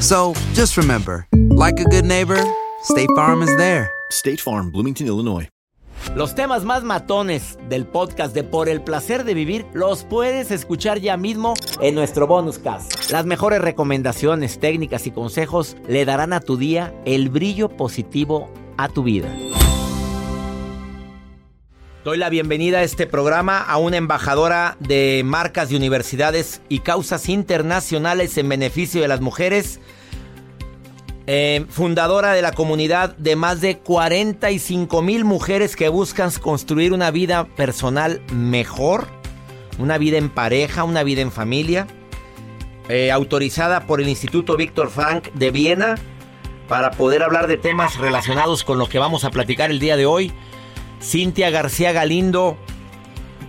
So just remember, like a good neighbor, State Farm is there. State Farm, Bloomington, Illinois. Los temas más matones del podcast de Por el placer de vivir los puedes escuchar ya mismo en nuestro bonus cast. Las mejores recomendaciones, técnicas y consejos le darán a tu día el brillo positivo a tu vida. Doy la bienvenida a este programa a una embajadora de marcas de universidades y causas internacionales en beneficio de las mujeres. Eh, fundadora de la comunidad de más de 45 mil mujeres que buscan construir una vida personal mejor, una vida en pareja, una vida en familia, eh, autorizada por el Instituto Víctor Frank de Viena para poder hablar de temas relacionados con lo que vamos a platicar el día de hoy. Cintia García Galindo,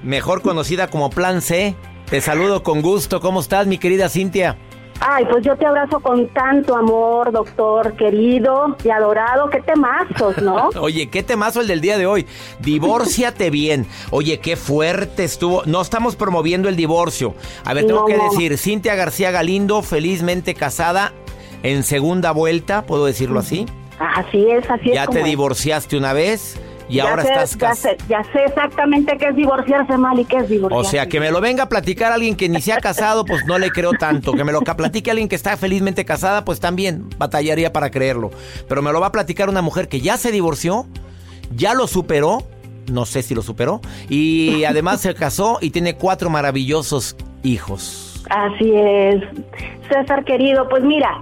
mejor conocida como Plan C. Te saludo con gusto. ¿Cómo estás, mi querida Cintia? Ay, pues yo te abrazo con tanto amor, doctor querido y adorado. Qué temazos, ¿no? Oye, qué temazo el del día de hoy. Divórciate bien. Oye, qué fuerte estuvo. No estamos promoviendo el divorcio. A ver, tengo No, que no. decir, Cintia García Galindo, felizmente casada en segunda vuelta, ¿puedo decirlo así? Así es, así es. Ya te es. divorciaste una vez y Ya ahora sé, estás ya sé, ya sé exactamente qué es divorciarse mal y qué es divorciarse. O sea, que me lo venga a platicar alguien que ni se ha casado, pues no le creo tanto. Que me lo platique alguien que está felizmente casada, pues también batallaría para creerlo. Pero me lo va a platicar una mujer que ya se divorció, ya lo superó, no sé si lo superó, y además se casó y tiene cuatro maravillosos hijos. Así es. César querido, pues mira,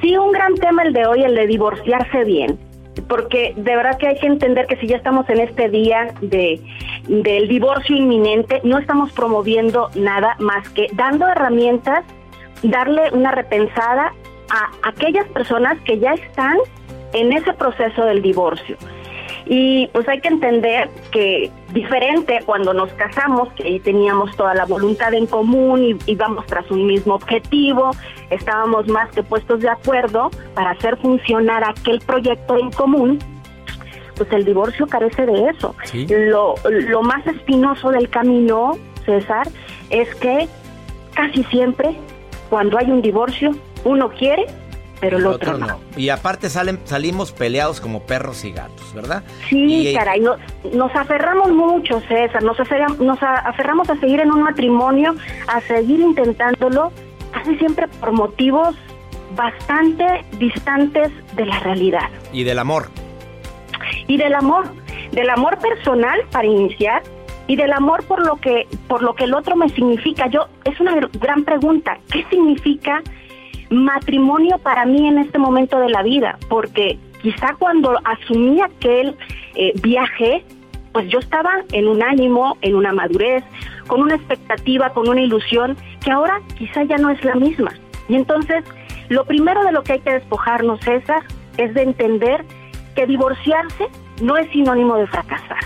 sí, un gran tema el de hoy, el de divorciarse bien. Porque de verdad que hay que entender que si ya estamos en este día de del divorcio inminente, no estamos promoviendo nada más que dando herramientas, darle una repensada a aquellas personas que ya están en ese proceso del divorcio. Y pues hay que entender que diferente cuando nos casamos, que ahí teníamos toda la voluntad en común y íbamos tras un mismo objetivo, estábamos más que puestos de acuerdo para hacer funcionar aquel proyecto en común, pues el divorcio carece de eso. Sí. Lo, lo más espinoso del camino, César, es que casi siempre cuando hay un divorcio, uno quiere, pero el, otro, no. Y aparte salen, salimos peleados como perros y gatos, ¿verdad? Sí, Y- caray, no- nos aferramos mucho, César, nos, aferra- nos aferramos a seguir en un matrimonio, a seguir intentándolo, casi siempre por motivos bastante distantes de la realidad. Y del amor. Y del amor, del amor personal para iniciar y del amor por lo que por lo que el otro me significa. Yo es una gr- gran pregunta, ¿qué significa matrimonio para mí en este momento de la vida? Porque quizá cuando asumí aquel eh, viaje, pues yo estaba en un ánimo, en una madurez, con una expectativa, con una ilusión que ahora quizá ya no es la misma. Y entonces, lo primero de lo que hay que despojarnos, César, es de entender que divorciarse no es sinónimo de fracasar.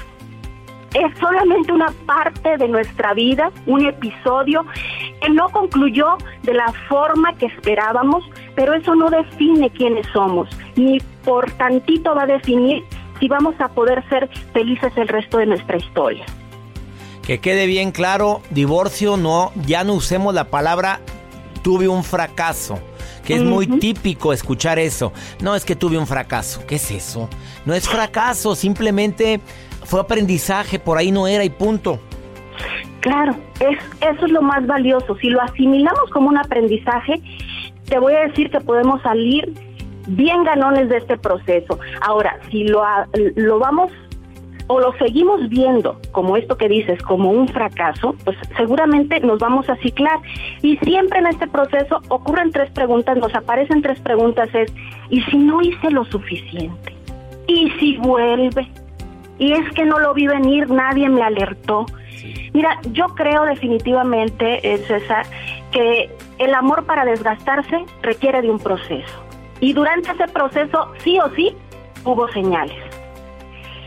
Es solamente una parte de nuestra vida, un episodio que no concluyó de la forma que esperábamos, pero eso no define quiénes somos, ni por tantito va a definir si vamos a poder ser felices el resto de nuestra historia. Que quede bien claro, divorcio no, ya no usemos la palabra tuve un fracaso, que es muy típico escuchar eso. No es que tuve un fracaso, ¿qué es eso? No es fracaso, simplemente fue aprendizaje, por ahí no era y punto. Claro, es, eso es lo más valioso. Si lo asimilamos como un aprendizaje, te voy a decir que podemos salir bien ganones de este proceso. Ahora, si lo, lo vamos o lo seguimos viendo como esto que dices, como un fracaso, pues seguramente nos vamos a ciclar. Y siempre en este proceso ocurren tres preguntas, nos aparecen tres preguntas, es, ¿y si no hice lo suficiente? ¿Y si vuelve? Y es que no lo vi venir, nadie me alertó. Mira, yo creo definitivamente, eh, César, que el amor para desgastarse requiere de un proceso. Y durante ese proceso, sí o sí, hubo señales.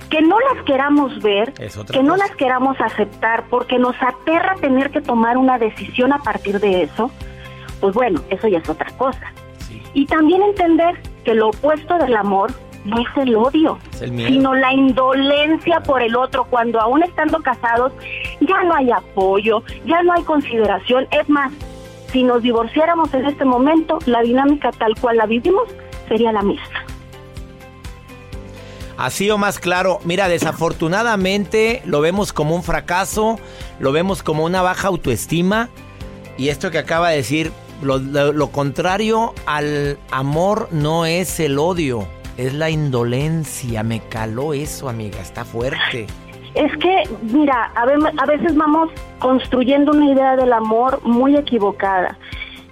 Que no las queramos ver, que no las queramos aceptar porque nos aterra tener que tomar una decisión a partir de eso, pues bueno, eso ya es otra cosa. Y también entender que lo opuesto del amor no es el odio, sino la indolencia por el otro, cuando aún estando casados ya no hay apoyo, ya no hay consideración. Es más, si nos divorciáramos en este momento, la dinámica tal cual la vivimos sería la misma. Así o más claro, mira, desafortunadamente lo vemos como un fracaso, lo vemos como una baja autoestima y esto que acaba de decir, lo, contrario al amor no es el odio, es la indolencia. Me caló eso, amiga, está fuerte. Es que, mira, a veces vamos construyendo una idea del amor muy equivocada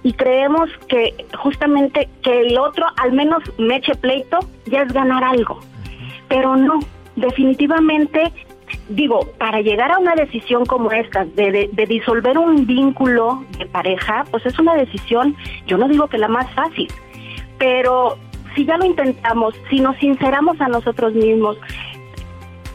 y creemos que justamente que el otro al menos me eche pleito ya es ganar algo. Pero no, definitivamente digo, para llegar a una decisión como esta, de, de, disolver un vínculo de pareja, pues es una decisión, yo no digo que la más fácil, pero si ya lo intentamos, si nos sinceramos a nosotros mismos,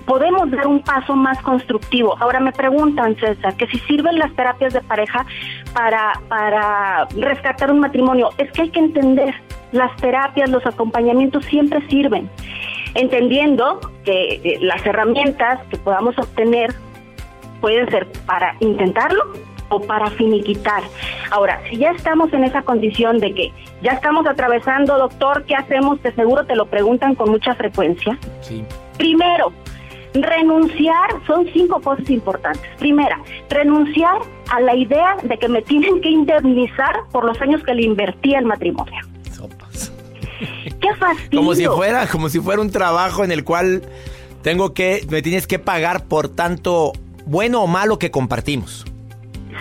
podemos dar un paso más constructivo. Ahora me preguntan, César, que si sirven las terapias de pareja para, para rescatar un matrimonio. Es que hay que entender, las terapias, los acompañamientos siempre sirven entendiendo que eh, las herramientas que podamos obtener pueden ser para intentarlo o para finiquitar. Ahora, si ya estamos en esa condición de que ya estamos atravesando, doctor, ¿qué hacemos? De seguro te lo preguntan con mucha frecuencia. Sí. Primero, renunciar, son cinco cosas importantes. Primera, renunciar a la idea de que me tienen que indemnizar por los años que le invertí en matrimonio. ¡Qué fastidio! Como si fuera, como si fuera un trabajo en el cual tengo que, me tienes que pagar por tanto bueno o malo que compartimos.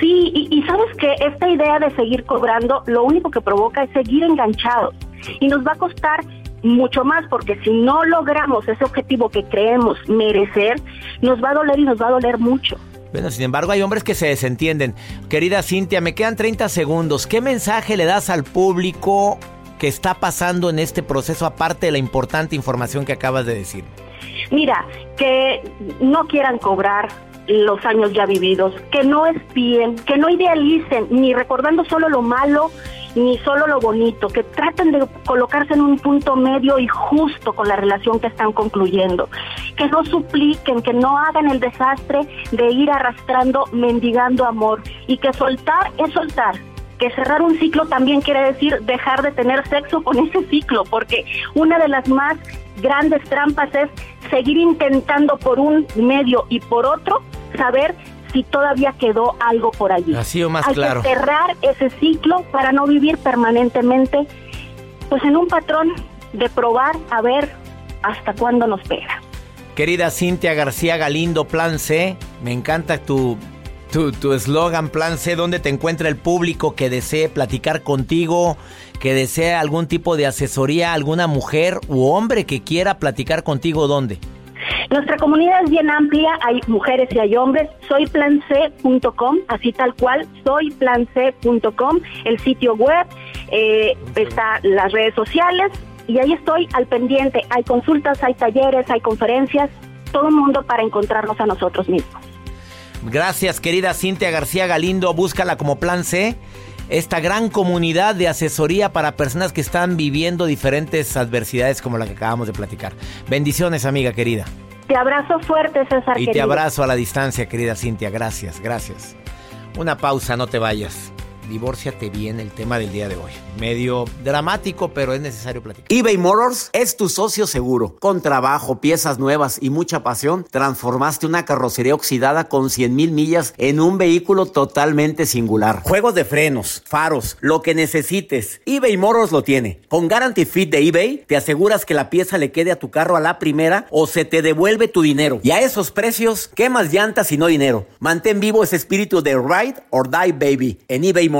Sí, y, sabes que esta idea de seguir cobrando lo único que provoca es seguir enganchados y nos va a costar mucho más porque si no logramos ese objetivo que creemos merecer, nos va a doler y nos va a doler mucho. Bueno, sin embargo, hay hombres que se desentienden. Querida Cintia, me quedan 30 segundos. ¿Qué mensaje le das al público que está pasando en este proceso, aparte de la importante información que acabas de decir? Mira, que no quieran cobrar los años ya vividos, que no espíen, que no idealicen, ni recordando solo lo malo, ni solo lo bonito, que traten de colocarse en un punto medio y justo con la relación que están concluyendo, que no supliquen, que no hagan el desastre de ir arrastrando, mendigando amor. Y que soltar es soltar, que cerrar un ciclo también quiere decir dejar de tener sexo con ese ciclo, porque una de las más grandes trampas es seguir intentando por un medio y por otro saber si todavía quedó algo por allí. Así o más Hay claro. Que cerrar ese ciclo para no vivir permanentemente pues en un patrón de probar a ver hasta cuándo nos pega. Querida Cintia García Galindo, Plan C, me encanta tu tu eslogan, plan C, ¿dónde te encuentra el público que desee platicar contigo, que desee algún tipo de asesoría, alguna mujer u hombre que quiera platicar contigo, ¿dónde? Nuestra comunidad es bien amplia, hay mujeres y hay hombres. Soyplanc.com, así tal cual, soyplanc.com, el sitio web, eh, está las redes sociales y ahí estoy al pendiente. Hay consultas, hay talleres, hay conferencias, todo el mundo para encontrarnos a nosotros mismos. Gracias, querida Cintia García Galindo. Búscala como Plan C. Esta gran comunidad de asesoría para personas que están viviendo diferentes adversidades como la que acabamos de platicar. Bendiciones, amiga querida. Te abrazo fuerte, César. Y te abrazo a la distancia, querida Cintia. Gracias, gracias. Una pausa, no te vayas. Divórciate bien el tema del día de hoy. Medio dramático, pero es necesario platicar. eBay Motors es tu socio seguro. Con trabajo, piezas nuevas y mucha pasión, transformaste una carrocería oxidada con 100 mil millas en un vehículo totalmente singular. Juegos de frenos, faros, lo que necesites, eBay Motors lo tiene. Con Guarantee Fit de eBay, te aseguras que la pieza le quede a tu carro a la primera o se te devuelve tu dinero. Y a esos precios, ¿qué más llantas y no dinero? Mantén vivo ese espíritu de Ride or Die Baby en eBay Motors.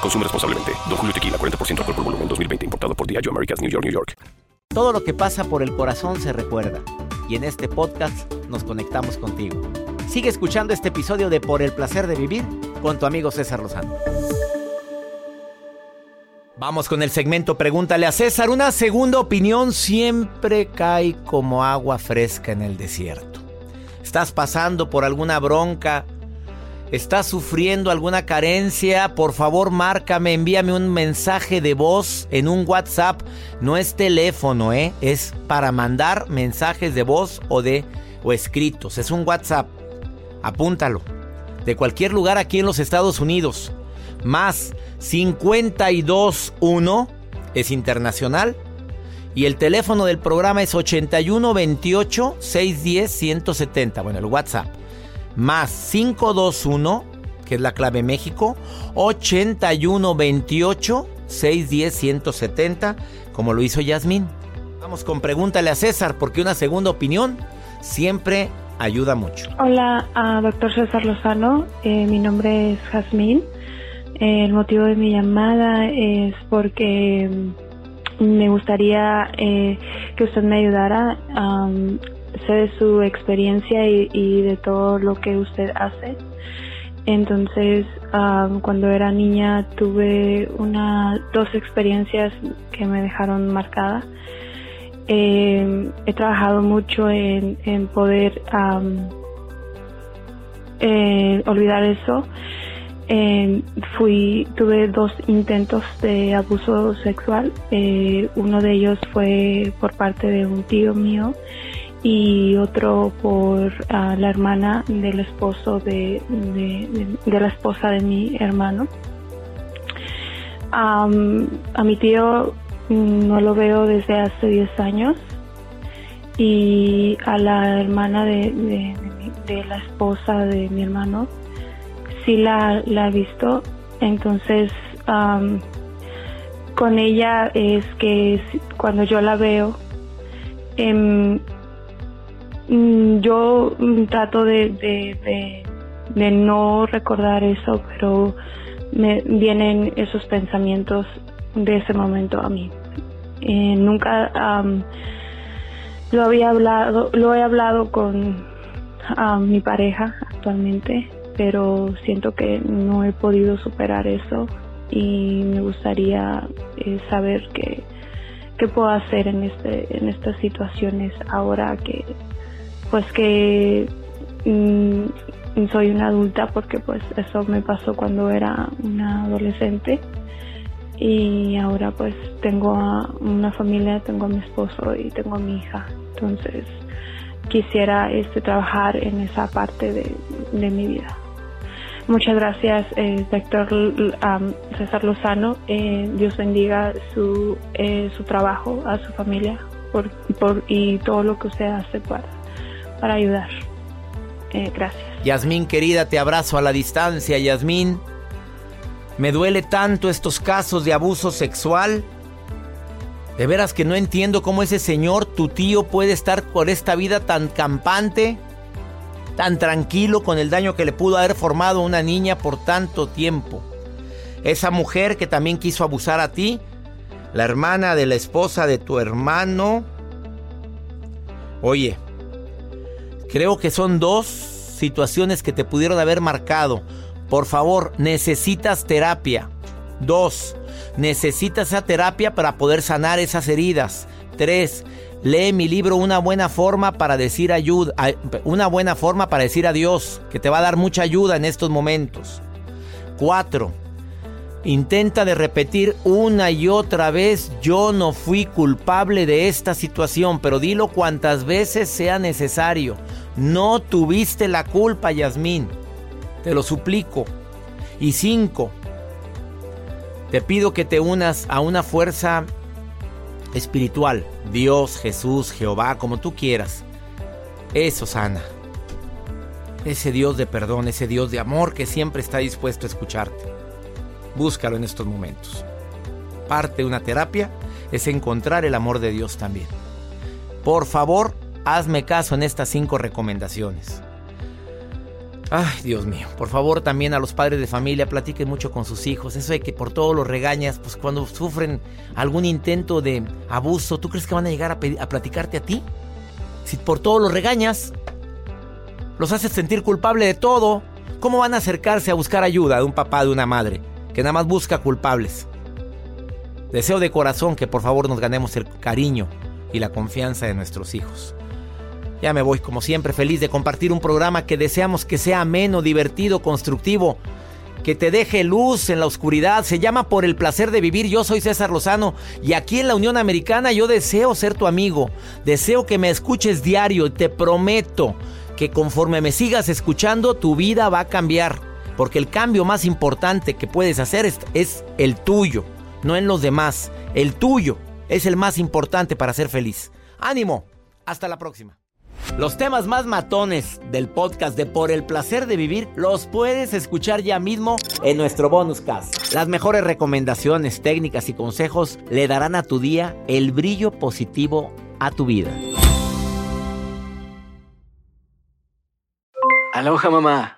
Consume responsablemente. Don Julio Tequila, 40% alcohol por volumen, 2020. Importado por Diageo Americas, New York, New York. Todo lo que pasa por el corazón se recuerda. Y en este podcast nos conectamos contigo. Sigue escuchando este episodio de Por el placer de vivir con tu amigo César Lozano. Vamos con el segmento Pregúntale a César. Una segunda opinión siempre cae como agua fresca en el desierto. Estás pasando por alguna bronca, estás sufriendo alguna carencia, por favor márcame, envíame un mensaje de voz en un WhatsApp. No es teléfono, ¿eh? es para mandar mensajes de voz o de o escritos. Es un WhatsApp. Apúntalo. De cualquier lugar aquí en los Estados Unidos. Más 521 es internacional. Y el teléfono del programa es 8128 610 170. Bueno, el WhatsApp. Más 521, que es la clave México, 8128 610 170, como lo hizo Yasmín. Vamos con pregúntale a César, porque una segunda opinión siempre ayuda mucho. Hola, uh, doctor César Lozano. Eh, mi nombre es Jazmín. Eh, el motivo de mi llamada es porque me gustaría eh, que usted me ayudara. Sé de su experiencia y, de todo lo que usted hace. Entonces, um, cuando era niña tuve una, dos experiencias que me dejaron marcada. Eh, he trabajado mucho en, poder eh, olvidar eso. Eh, fui tuve dos intentos de abuso sexual eh, uno de ellos fue por parte de un tío mío y otro por uh, la hermana del esposo de, de, la esposa de mi hermano a mi tío no lo veo desde hace 10 años y a la hermana de, la esposa de mi hermano sí la, la he visto. Entonces, con ella es que cuando yo la veo, yo trato de, de, no recordar eso, pero me vienen esos pensamientos de ese momento a mí. Eh, nunca lo había hablado, lo he hablado con mi pareja actualmente pero siento que no he podido superar eso y me gustaría eh, saber qué, qué puedo hacer en este en estas situaciones ahora que pues que mm, soy una adulta porque pues eso me pasó cuando era una adolescente y ahora pues tengo a una familia, tengo a mi esposo y tengo a mi hija. Entonces quisiera este trabajar en esa parte de, de mi vida. Muchas gracias, eh, doctor um, César Lozano. Eh, Dios bendiga su, eh, su trabajo, a su familia por, por, y todo lo que usted hace para, para ayudar. Eh, gracias. Yasmín, querida, te abrazo a la distancia, Yasmín. Me duele tanto estos casos de abuso sexual. De veras que no entiendo cómo ese señor, tu tío, puede estar por esta vida tan campante tan tranquilo con el daño que le pudo haber formado a una niña por tanto tiempo. Esa mujer que también quiso abusar a ti, la hermana de la esposa de tu hermano. Oye, creo que son dos situaciones que te pudieron haber marcado. Por favor, necesitas terapia. Dos, necesitas esa terapia para poder sanar esas heridas. Tres, lee mi libro Una buena forma para decir ayuda, una buena forma para decir adiós, que te va a dar mucha ayuda en estos momentos. Cuatro, intenta de repetir una y otra vez, yo no fui culpable de esta situación, pero dilo cuantas veces sea necesario. No tuviste la culpa, Yasmín. Te lo suplico. Y cinco, te pido que te unas a una fuerza espiritual, Dios, Jesús, Jehová, como tú quieras. Eso sana. Ese Dios de perdón, ese Dios de amor que siempre está dispuesto a escucharte. Búscalo en estos momentos. Parte de una terapia es encontrar el amor de Dios también. Por favor, hazme caso en estas cinco recomendaciones. Ay, Dios mío, por favor también a los padres de familia platiquen mucho con sus hijos. Eso de que por todo los regañas, pues cuando sufren algún intento de abuso, ¿tú crees que van a llegar a, platicarte a ti? Si por todo los regañas, los haces sentir culpable de todo, ¿cómo van a acercarse a buscar ayuda de un papá, de una madre, que nada más busca culpables? Deseo de corazón que por favor nos ganemos el cariño y la confianza de nuestros hijos. Ya me voy, como siempre, feliz de compartir un programa que deseamos que sea ameno, divertido, constructivo, que te deje luz en la oscuridad. Se llama Por el placer de vivir. Yo soy César Lozano y aquí en la Unión Americana yo deseo ser tu amigo. Deseo que me escuches diario y te prometo que conforme me sigas escuchando, tu vida va a cambiar. Porque el cambio más importante que puedes hacer es, el tuyo, no en los demás. El tuyo es el más importante para ser feliz. Ánimo. Hasta la próxima. Los temas más matones del podcast de Por el placer de vivir los puedes escuchar ya mismo en nuestro bonus cast. Las mejores recomendaciones, técnicas y consejos le darán a tu día el brillo positivo a tu vida. Aloha mamá.